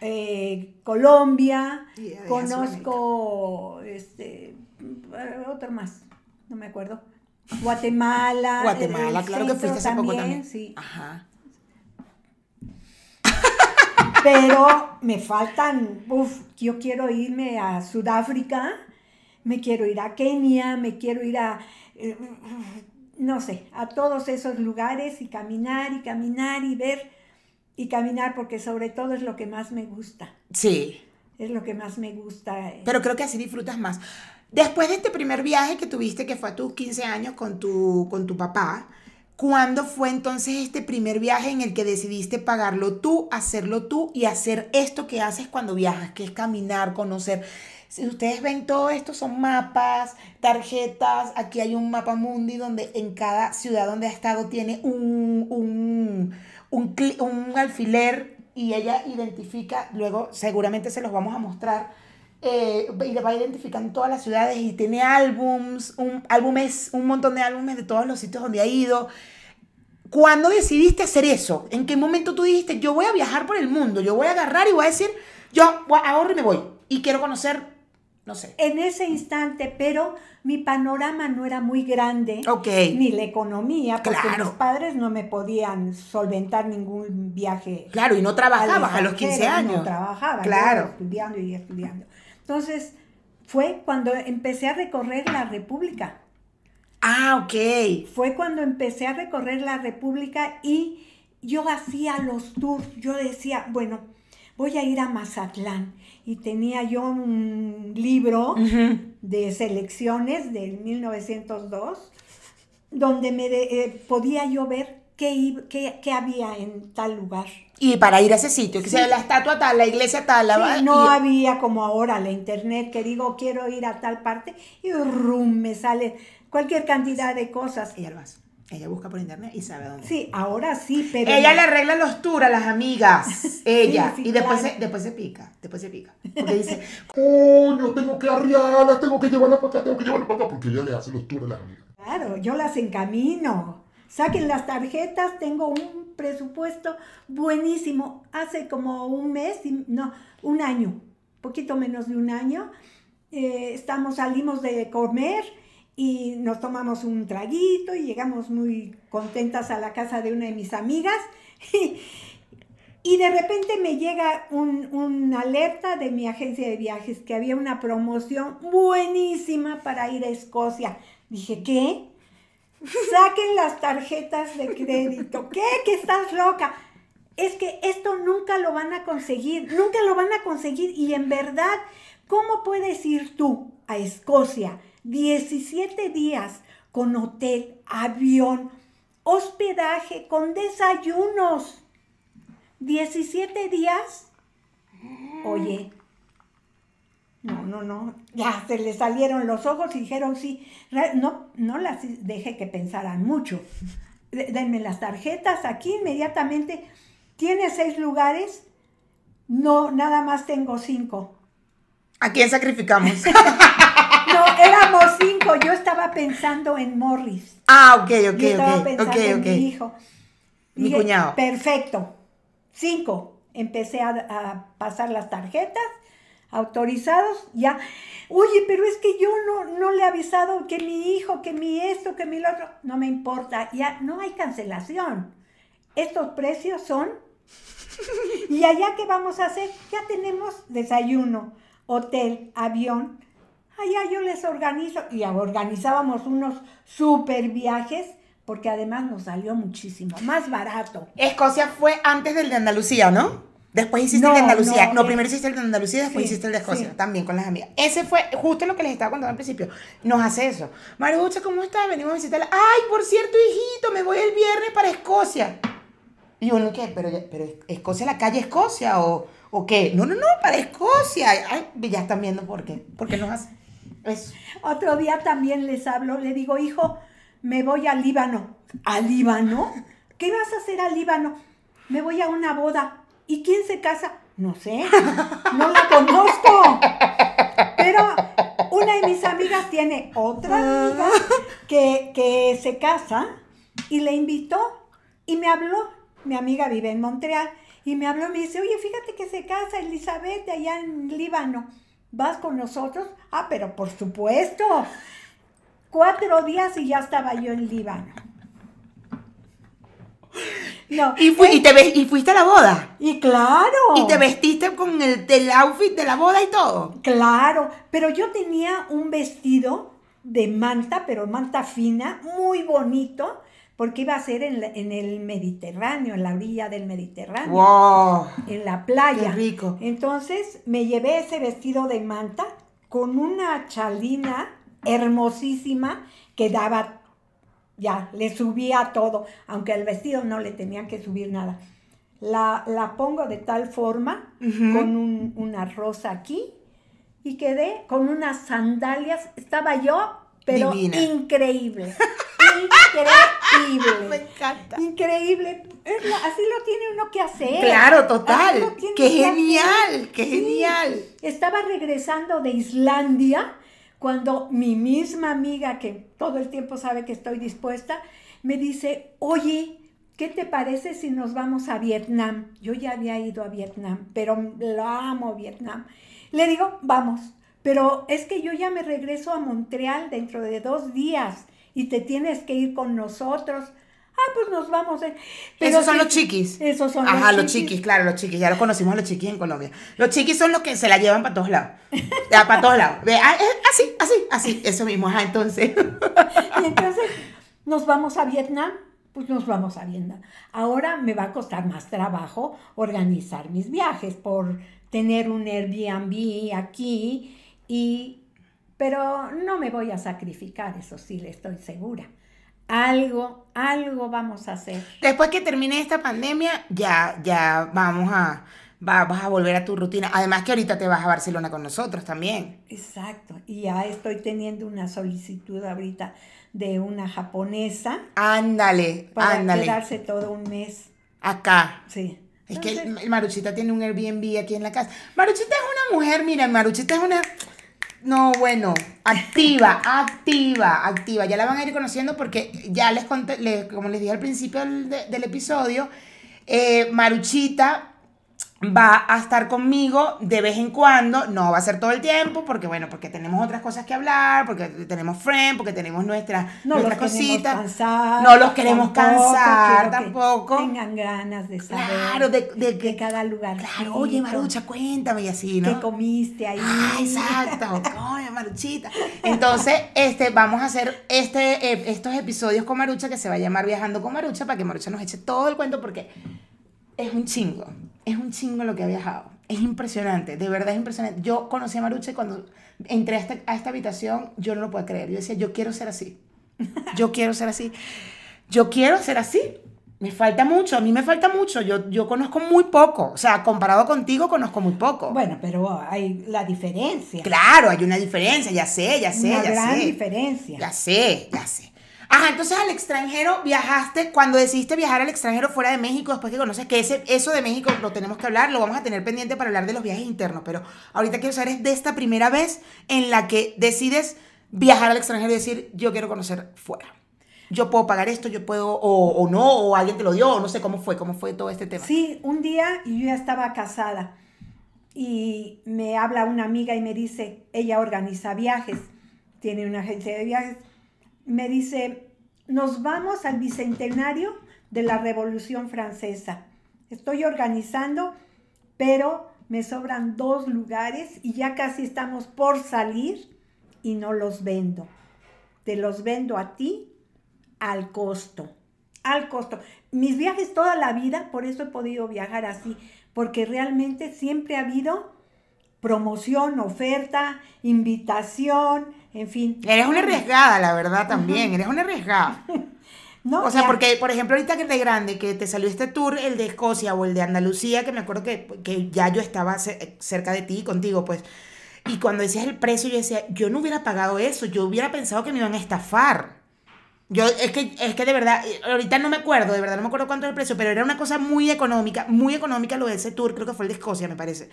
eh, Colombia, conozco este, eh, otro más, no me acuerdo. Guatemala. Guatemala, claro que fuiste hace poco también. Sí, Ajá. pero me faltan, uf, yo quiero irme a Sudáfrica, me quiero ir a Kenia, me quiero ir a, eh, no sé, a todos esos lugares y caminar y caminar y ver y caminar porque sobre todo es lo que más me gusta, Sí, es lo que más me gusta. eh. pero creo que así disfrutas más. Después de este primer viaje que tuviste, que fue a tus 15 años con tu, con tu papá, ¿cuándo fue entonces este primer viaje en el que decidiste pagarlo tú, hacerlo tú y hacer esto que haces cuando viajas, que es caminar, conocer? Si ustedes ven todo esto, son mapas, tarjetas. Aquí hay un mapa mundi donde en cada ciudad donde ha estado tiene un, un, un, un alfiler y ella identifica, luego seguramente se los vamos a mostrar, eh, y va identificando todas las ciudades y tiene álbums, un, álbumes, un montón de álbumes de todos los sitios donde ha ido. ¿Cuándo decidiste hacer eso? ¿En qué momento tú dijiste, yo voy a viajar por el mundo, yo voy a agarrar y voy a decir, yo ahorro y me voy y quiero conocer, no sé. En ese instante, pero mi panorama no era muy grande. Ok. Ni la economía, porque Claro. mis padres no me podían solventar ningún viaje Claro, y no al trabajabas a los extranjero, 15 años. No trabajaba, Claro. estudiando y estudiando. Entonces, fue cuando empecé a recorrer la República. Ah, ok. Fue cuando empecé a recorrer la República y yo hacía los tours. Yo decía, bueno, voy a ir a Mazatlán. Y tenía yo un libro de selecciones del 1902, donde me de- eh, podía yo ver qué, qué- qué había en tal lugar. Y para ir a ese sitio, que Sí. sea la estatua tal, la iglesia tal, la Sí, no y- había como ahora la internet que digo quiero ir a tal parte y rum, me sale cualquier cantidad de cosas. Lo hace. Ella busca por internet y sabe dónde. Sí, ahora sí, pero Ella le arregla los tours a las amigas. Ella. sí, y después, claro. se, después se pica. Después se pica. Porque dice, Coño, tengo que arriarla, tengo que llevarla para acá, tengo que llevarla para acá, porque ella le hace los tours a las amigas. claro, yo las encamino. Saquen las tarjetas, tengo un presupuesto buenísimo. Hace como un mes, no, un año, poquito menos de un año, eh, estamos, salimos de comer y nos tomamos un traguito y llegamos muy contentas a la casa de una de mis amigas. Y de repente me llega un, una alerta de mi agencia de viajes que había una promoción buenísima para ir a Escocia. Dije, ¿qué? Saquen las tarjetas de crédito. ¿Qué? ¿Que estás loca? Es que esto nunca lo van a conseguir, nunca lo van a conseguir. Y en verdad, ¿cómo puedes ir tú a Escocia 17 días con hotel, avión, hospedaje, con desayunos? 17 días. Oye, no, no, no, ya se le salieron los ojos y dijeron sí. No, no las dejé que pensaran mucho. De- Denme las tarjetas aquí inmediatamente. ¿Tiene seis lugares? No, nada más tengo cinco. ¿A quién sacrificamos? Cinco. Yo estaba pensando en Morris. ah, ok, ok, Yo estaba ok. pensando en mi hijo. Mi cuñado. Perfecto. Cinco. Empecé a, a pasar las tarjetas, autorizados, ya. Oye, pero es que yo no, no le he avisado que mi hijo, que mi esto, que mi lo otro. No me importa. Ya no hay cancelación. Estos precios son. Y allá, ¿qué vamos a hacer? Ya tenemos desayuno, hotel, avión. Allá yo les organizo y organizábamos unos super viajes porque además nos salió muchísimo más barato. Escocia fue antes del de Andalucía, ¿no? Después hiciste No, el de Andalucía. No, no, eh, primero hiciste el de Andalucía, después sí, hiciste el de Escocia. sí. También con las amigas. Ese fue justo lo que les estaba contando al principio. Nos hace eso. Marucha, ¿cómo estás? Venimos a visitarla. Ay, por cierto, hijito, me voy el viernes para Escocia. Y uno, ¿qué? ¿Pero, pero Escocia, la calle Escocia o, o qué? No, no, no, para Escocia. Ay, ya están viendo por qué. ¿Por qué nos hace eso? Otro día también les hablo, le digo, hijo, me voy al Líbano. ¿Al Líbano? ¿Qué vas a hacer al Líbano? Me voy a una boda. ¿Y quién se casa? No sé, no la conozco. Pero una de mis amigas tiene otra amiga que, se casa y le invitó y me habló. Mi amiga vive en Montreal y me habló y me dice, oye, fíjate que se casa Elizabeth allá en Líbano. ¿Vas con nosotros? Ah, pero por supuesto. Cuatro días y ya estaba yo en Líbano. No, Y, fui- y te y fuiste a la boda. y claro. Y te vestiste con el, el outfit de la boda y todo. Claro, pero yo tenía un vestido de manta, pero manta fina, muy bonito, porque iba a ser en, la- en el Mediterráneo, en la orilla del Mediterráneo, ¡Wow! en la playa. Qué rico. Entonces me llevé ese vestido de manta con una chalina hermosísima que daba, ya, le subía todo, aunque al vestido no le tenían que subir nada. La, la pongo de tal forma, con un- una rosa aquí, y quedé con unas sandalias. Estaba yo, pero Divina. increíble. Me increíble. encanta. Increíble. La- así lo tiene uno que hacer. Claro, total. Qué que genial, qué Sí. genial. Estaba regresando de Islandia cuando mi misma amiga, que todo el tiempo sabe que estoy dispuesta, me dice, oye, ¿qué te parece si nos vamos a Vietnam? Yo ya había ido a Vietnam, pero lo amo Vietnam. Le digo, vamos, pero es que yo ya me regreso a Montreal dentro de dos días y te tienes que ir con nosotros. Ah, pues nos vamos. eh. Pero Esos son sí, los chiquis. Esos son Ajá, los los chiquis, claro, los chiquis. Ya lo conocimos a los chiquis en Colombia. Los chiquis son los que se la llevan para todos lados. Ya, para todos lados. Ah, eh, Así, así, así. Eso mismo. Ajá, entonces. Y entonces nos vamos a Vietnam, pues nos vamos a Vietnam. Ahora me va a costar más trabajo organizar mis viajes por tener un Airbnb aquí y pero no me voy a sacrificar, eso sí, le estoy segura. Algo, algo vamos a hacer. Después que termine esta pandemia, ya, ya vamos a. va- vas a volver a tu rutina. Además que ahorita te vas a Barcelona con nosotros también. Exacto. Y ya estoy teniendo una solicitud ahorita de una japonesa Ándale, para ándale. quedarse todo un mes. Acá. Sí. Es que Entonces- el- Maruchita tiene un Airbnb aquí en la casa. Maruchita es una mujer, mira, Maruchita es una... No, bueno, activa, activa, activa. Ya la van a ir conociendo porque ya les conté, les- como les dije al principio del, de- del episodio, eh, Maruchita va a estar conmigo de vez en cuando, no va a ser todo el tiempo, porque bueno, porque tenemos otras cosas que hablar, porque tenemos friend, porque tenemos nuestra, No los nuestras queremos cositas. cansar. No los queremos tampoco, cansar tampoco. Tengan ganas de saber. Claro, de, de cada lugar. Claro, oye Marucha, cuéntame y así, ¿no? ¿Qué comiste ahí? Ah, exacto, coño, Maruchita. Entonces, este, vamos a hacer este, eh, estos episodios con Marucha que se va a llamar Viajando con Marucha para que Marucha nos eche todo el cuento porque es un chingo, es un chingo lo que ha viajado. Es impresionante, de verdad es impresionante. Yo conocí a Marucha y cuando entré a esta, a esta habitación, yo no lo puedo creer. Yo decía, yo quiero ser así. Yo quiero ser así. Yo quiero ser así. Me falta mucho, a mí me falta mucho. Yo, yo conozco muy poco. O sea, comparado contigo, conozco muy poco. Bueno, pero hay la diferencia. Claro, hay una diferencia, ya sé, ya sé, Una ya gran sé. diferencia. Ya sé, ya sé. Ajá, entonces al extranjero viajaste, cuando decidiste viajar al extranjero fuera de México, después que conoces que ese, eso de México lo tenemos que hablar, lo vamos a tener pendiente para hablar de los viajes internos, pero ahorita quiero saber es de esta primera vez en la que decides viajar al extranjero y decir, yo quiero conocer fuera. Yo puedo pagar esto, yo puedo, o, o no, o alguien te lo dio, o no sé cómo fue, cómo fue todo este tema. Sí, un día yo ya estaba casada y me habla una amiga y me dice, ella organiza viajes, tiene una agencia de viajes, me dice, nos vamos al bicentenario de la Revolución Francesa. Estoy organizando, pero me sobran dos lugares y ya casi estamos por salir y no los vendo. Te los vendo a ti al costo, al costo. Mis viajes toda la vida, por eso he podido viajar así, porque realmente siempre ha habido promoción, oferta, invitación, en fin. Eres una arriesgada, la verdad, también, eres una arriesgada. ¿no? O sea, Ya- porque, por ejemplo, ahorita que de grande, que te salió este tour, el de Escocia o el de Andalucía, que me acuerdo que, que ya yo estaba ce- cerca de ti, contigo, pues. Y cuando decías el precio, yo decía, yo no hubiera pagado eso, yo hubiera pensado que me iban a estafar. Yo, es que, es que de verdad, eh, ahorita no me acuerdo, de verdad no me acuerdo cuánto era el precio, pero era una cosa muy económica, muy económica lo de ese tour, creo que fue el de Escocia, me parece.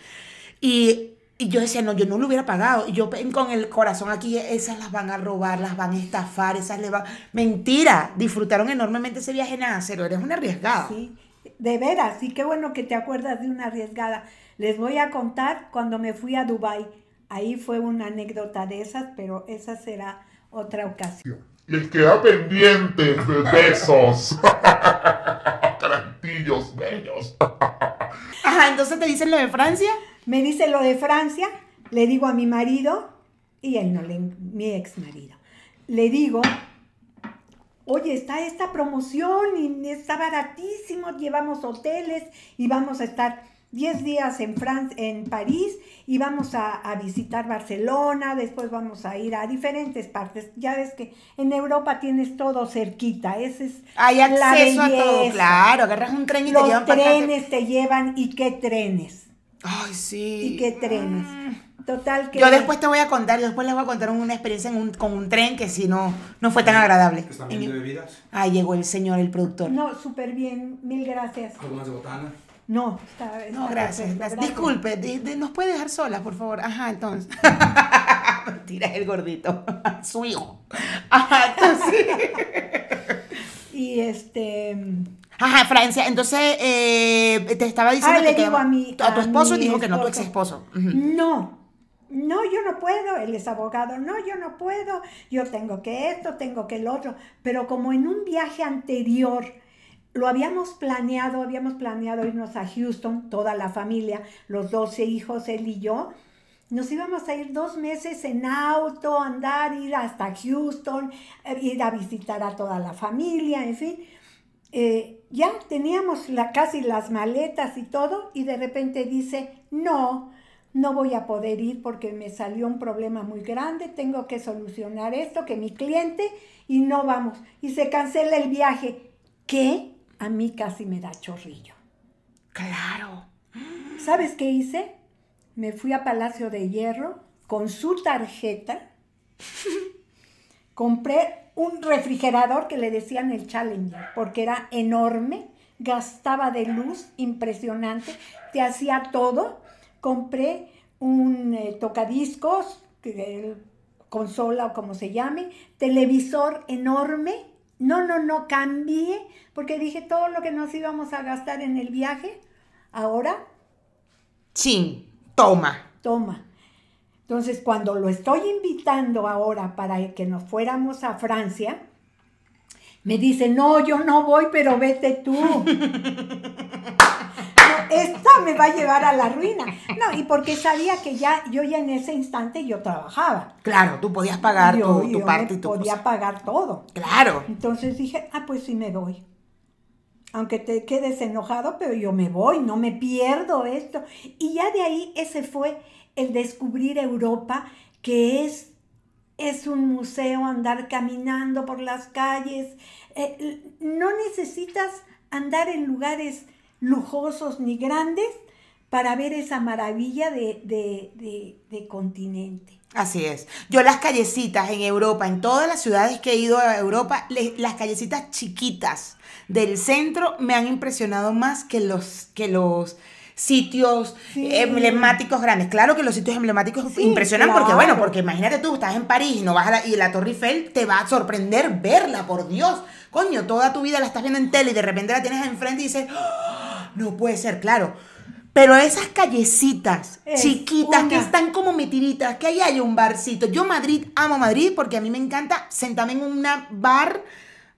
Y, y yo decía, no, yo no lo hubiera pagado. Y yo con el corazón aquí, esas las van a robar, las van a estafar, esas le van... Mentira, disfrutaron enormemente ese viaje, nada, cero, eres una arriesgada. Sí, de veras, sí, qué bueno que te acuerdas de una arriesgada. Les voy a contar cuando me fui a Dubai. Ahí fue una anécdota de esas, pero esa será otra ocasión. Les queda pendiente de besos. Caratillos bellos. Ajá, entonces te dicen lo de Francia. Me dice lo de Francia, le digo a mi marido, y él no, le, mi ex marido, le digo, oye, está esta promoción y está baratísimo, llevamos hoteles y vamos a estar 10 días en, Fran- en París y vamos a, a visitar Barcelona, después vamos a ir a diferentes partes. Ya ves que en Europa tienes todo cerquita, ese es Hay la acceso a todo, claro, agarras un tren y te Los llevan para acá. trenes te llevan y qué trenes. Ay, sí. ¿Y qué trenes? Total que... Yo después te voy a contar, yo después les voy a contar una experiencia en un- con un tren que si no, no fue tan agradable. ¿Están En- viendo bebidas? Ay, llegó el señor, el productor. No, súper bien, mil gracias. ¿Algo más de botana? No, está, No, está gracias, perfecto, gracias. Disculpe, di- di- ¿nos puede dejar solas, por favor? Ajá, entonces. Mentira, es el gordito. Su hijo. Ajá, entonces. Y este... Ajá, Francia. Entonces, eh, te estaba diciendo Ah, que le te- digo a mi- a tu esposo dijo que no, tu ex esposo. esposo. No, no, yo no puedo, él es abogado, no, yo no puedo, yo tengo que esto, tengo que el otro, pero como en un viaje anterior lo habíamos planeado, habíamos planeado irnos a Houston, toda la familia, los 12 hijos, él y yo, nos íbamos a ir dos meses en auto, andar, ir hasta Houston, eh, ir a visitar a toda la familia, en fin. Eh, ya teníamos la, casi las maletas y todo, y de repente dice, no, no voy a poder ir porque me salió un problema muy grande, tengo que solucionar esto, que mi cliente, y no vamos. Y se cancela el viaje, que a mí casi me da chorrillo. Claro. ¿Sabes qué hice? Me fui a Palacio de Hierro con su tarjeta. Compré un refrigerador que le decían el Challenger, porque era enorme, gastaba de luz impresionante, te hacía todo. Compré un eh, tocadiscos consola o como se llame, televisor enorme. No, no, no, cambié, porque dije todo lo que nos íbamos a gastar en el viaje, ahora Chin, toma. toma. Entonces, cuando lo estoy invitando ahora para que nos fuéramos a Francia, me dice, no, yo no voy, pero vete tú. Esta me va a llevar a la ruina. No, y porque sabía que ya, yo ya en ese instante yo trabajaba. Claro, tú podías pagar yo, tu, tu yo parte y tu podía cosa. pagar todo. Claro. Entonces dije, ah, pues sí me voy. Aunque te quedes enojado, pero yo me voy, no me pierdo esto. Y ya de ahí ese fue el descubrir Europa, que es, es un museo, andar caminando por las calles. Eh, no necesitas andar en lugares lujosos ni grandes para ver esa maravilla de, de- de- continente. Así es. Yo las callecitas en Europa, en todas las ciudades que he ido a Europa, las callecitas chiquitas del centro me han impresionado más que los, que los sitios Sí. emblemáticos grandes. Claro que los sitios emblemáticos Sí, impresionan porque, bueno, porque imagínate tú, estás en París y no vas a la, y la Torre Eiffel, te va a sorprender verla, por Dios. Coño, toda tu vida la estás viendo en tele y de repente la tienes enfrente y dices, "Ah, no puede ser, claro. Pero esas callecitas Es chiquitas que están como metiditas, que ahí hay un barcito. Yo Madrid, amo Madrid porque a mí me encanta sentarme en un bar,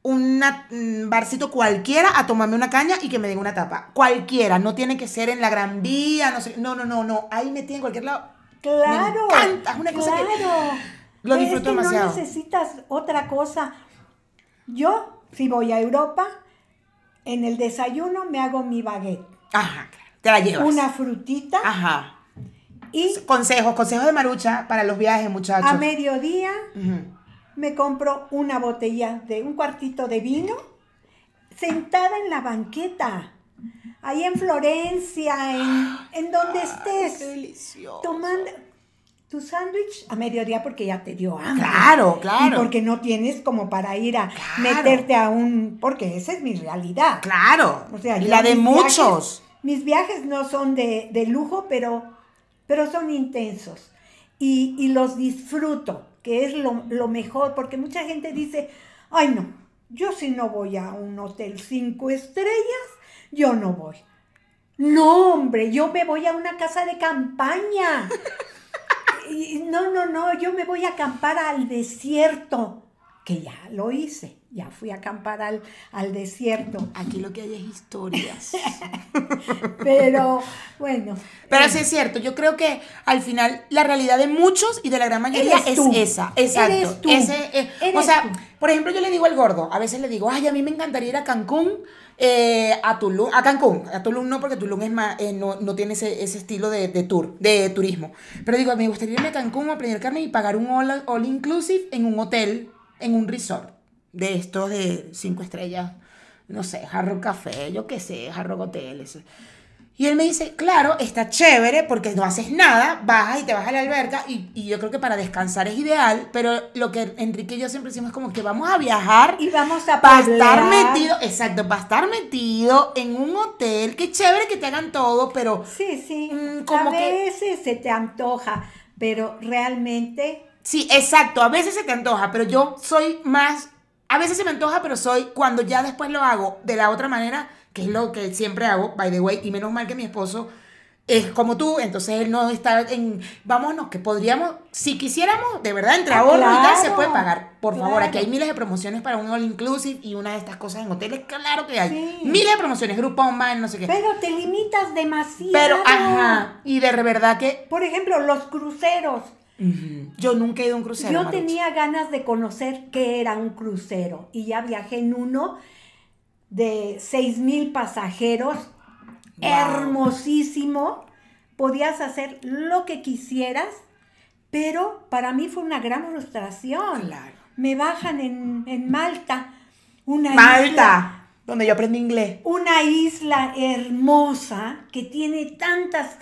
un barcito cualquiera a tomarme una caña y que me den una tapa. Cualquiera, no tiene que ser en la Gran Vía, no sé, no, no, no, no, ahí me tiene en cualquier lado. Claro. Me encanta, es una cosa que claro. lo Es disfruto que demasiado. No necesitas otra cosa. Yo, si voy a Europa, en el desayuno me hago mi baguette, Ajá, claro, te la llevas. una frutita Ajá. y Consejos, consejos de Marucha para los viajes, muchachos. a mediodía. Me compro una botella de un cuartito de vino sentada en la banqueta, ahí en Florencia, en, en donde Qué estés, delicioso. tomando tu sándwich a mediodía porque ya te dio hambre. Claro, claro. Y porque no tienes como para ir a Claro. meterte a un... Porque esa es mi realidad. Claro. O sea, y la de muchos. viajes- mis viajes no son de, de lujo, pero, pero son intensos. Y, y los disfruto, que es lo, lo mejor, porque mucha gente dice, ay no, yo si no voy a un hotel cinco estrellas, yo no voy. No, hombre, yo me voy a una casa de campaña. No, no, no, yo me voy a acampar al desierto, que ya lo hice, ya fui a acampar al, al desierto. Aquí lo que hay es historias. Pero bueno. Pero eh, sí es cierto, yo creo que al final la realidad de muchos y de la gran mayoría es tú. esa. Exacto. Eres tú. Ese, eh, o sea, tú. por ejemplo, yo le digo al gordo, a veces le digo, ay, a mí me encantaría ir a Cancún, eh, a Tulum, a Cancún, a Tulum no, porque Tulum es más, eh, no, no tiene ese, ese estilo de, de tour, de turismo. Pero digo, me gustaría irme a Cancún a Playa Carmen y pagar un all, all inclusive en un hotel, en un resort, de estos de cinco estrellas, no sé, Jarro Café, yo qué sé, Jarro Hotel, eso. Y él me dice, claro, está chévere porque no haces nada, bajas y te vas a la alberca y, y yo creo que para descansar es ideal, pero lo que Enrique y yo siempre decimos es como que vamos a viajar Y vamos a para estar metido, exacto, para estar metido en un hotel, qué chévere que te hagan todo, pero Sí, sí. Mm, como a que- veces se te antoja, pero realmente sí, exacto, a veces se te antoja, pero yo soy más, a veces se me antoja, pero soy cuando ya después lo hago de la otra manera, que es lo que siempre hago, by the way, y menos mal que mi esposo es como tú, entonces él no está en, vámonos, que podríamos, si quisiéramos, de verdad, entre Ah, ahorro y tal, se claro, puede pagar. Por favor, claro. aquí hay miles de promociones para un all inclusive y una de estas cosas en hoteles, claro que hay. Sí. Miles de promociones, Groupon, Man, no sé qué. Pero te limitas demasiado. Pero, ajá, y de verdad que Por ejemplo, los cruceros. Yo nunca he ido a un crucero. Yo Marucha. tenía ganas de conocer qué era un crucero y ya viajé en uno de seis mil pasajeros, Wow. hermosísimo. Podías hacer lo que quisieras, pero para mí fue una gran frustración. Claro. Me bajan en, en Malta, una isla- Malta, donde yo aprendí inglés. una isla hermosa que tiene tantas,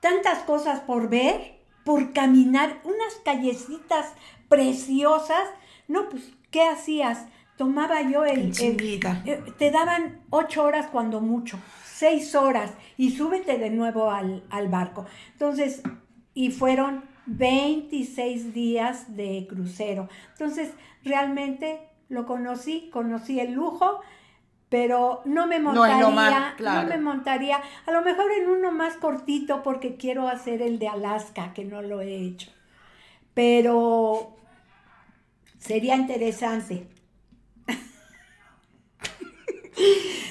tantas cosas por ver, por caminar, unas callecitas preciosas. No, pues, ¿qué hacías? Tomaba yo el... el- eh, te daban ocho horas cuando mucho, seis horas, y súbete de nuevo al, al barco. Entonces, y fueron 26 días de crucero. Entonces, realmente lo conocí, conocí el lujo, pero no me No montaría, no, más- claro. me montaría, a lo mejor en uno más cortito porque quiero hacer el de Alaska, que no lo he hecho. Pero sería interesante.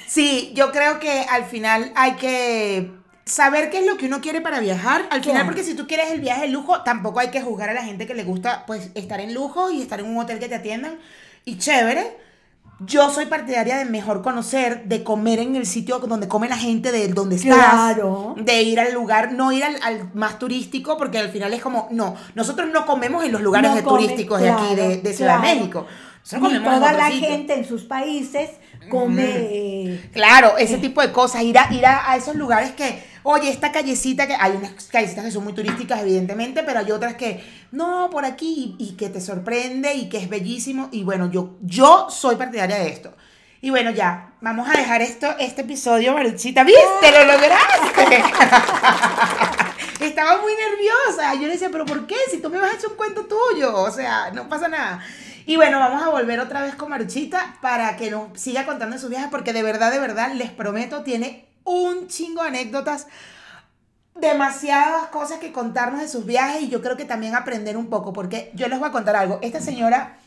Sí, yo creo que al final hay que saber qué es lo que uno quiere para viajar. Al final, Claro. porque si tú quieres el viaje de lujo, tampoco hay que juzgar a la gente que le gusta pues estar en lujo y estar en un hotel que te atiendan. Y chévere. Yo soy partidaria de mejor conocer, de comer en el sitio donde come la gente, de donde estás. Claro. De ir al lugar, no ir al, al más turístico, porque al final es como, no, nosotros no comemos en los lugares No de comen, turísticos de aquí, de, de Ciudad claro, de México. Nosotros Ni comemos en toda la sitio. gente en sus países come eh, Claro, ese tipo de cosas, ir a, ir a, a esos lugares que, oye, esta callecita que hay unas callecitas que son muy turísticas, evidentemente, pero hay otras que, no, por aquí, y, que te sorprende y que es bellísimo. Y bueno, yo, yo soy partidaria de esto. Y bueno, ya, vamos a dejar esto, este episodio, Maruchita. ¿Viste? ¡Lo lograste! Estaba muy nerviosa. Yo le decía, ¿pero por qué? Si tú me vas a echar un cuento tuyo. O sea, no pasa nada. Y bueno, vamos a volver otra vez con Maruchita para que nos siga contando sus viajes, porque de verdad, de verdad, les prometo, tiene un chingo de anécdotas, demasiadas cosas que contarnos de sus viajes y yo creo que también aprender un poco, porque yo les voy a contar algo. Esta señora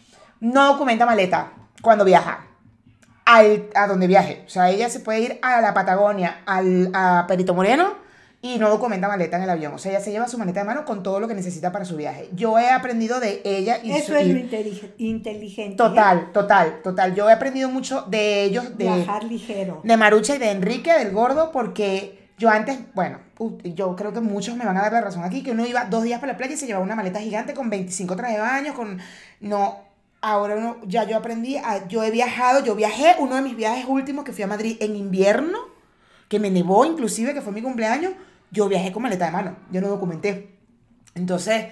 no documenta maleta cuando viaja. Al, a donde viaje. O sea, ella se puede ir a la Patagonia, al, a Perito Moreno y no documenta maleta en el avión. O sea, ella se lleva su maleta de mano con todo lo que necesita para su viaje. Yo he aprendido de ella y Eso su- es lo intelig- inteligente. ¿eh? Total, total, total. Yo he aprendido mucho de ellos, de, Viajar ligero. de Marucha y de Enrique, del gordo, porque yo antes, bueno, yo creo que muchos me van a dar la razón aquí, que uno iba dos días para la playa y se llevaba una maleta gigante con 25 trajes de baño, con... No, ahora uno, ya yo aprendí, a- yo he viajado, yo viajé, uno de mis viajes últimos que fui a Madrid en invierno, que me nevó inclusive, que fue mi cumpleaños, yo viajé con maleta de mano, yo no documenté. Entonces,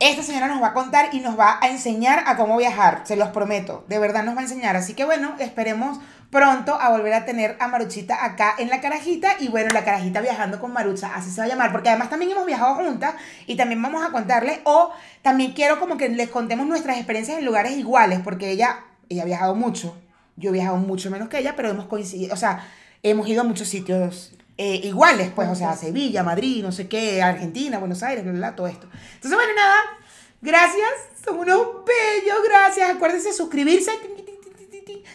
esta señora nos va a contar y nos va a enseñar a cómo viajar, se los prometo, de verdad nos va a enseñar. Así que bueno, esperemos pronto a volver a tener a Maruchita acá en la carajita y bueno, la carajita viajando con Marucha, así se va a llamar, porque además también hemos viajado juntas y también vamos a contarles o también quiero como que les contemos nuestras experiencias en lugares iguales, porque ella, ella ha viajado mucho, yo he viajado mucho menos que ella, pero hemos coincidido, o sea, hemos ido a muchos sitios eh, iguales, pues, o sea, Sevilla, Madrid, no sé qué, Argentina, Buenos Aires, bla, bla, bla, todo esto. Entonces, bueno, nada, gracias, son unos bellos, gracias. Acuérdense de suscribirse,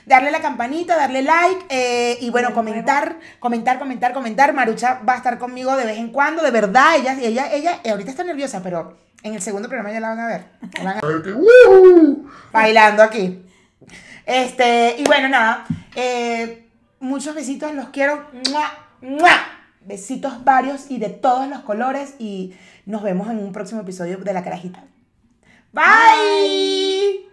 darle la campanita, darle like eh, y bueno, comentar, comentar, comentar, comentar. Marucha va a estar conmigo de vez en cuando, de verdad, ella, ella, ella, eh, ahorita está nerviosa, pero en el segundo programa ya la van a ver. Bailando aquí. Este, y bueno, nada. eh, muchos besitos, los quiero. ¡Mua! Besitos varios y de todos los colores. Y nos vemos en un próximo episodio de La Carajita. Bye.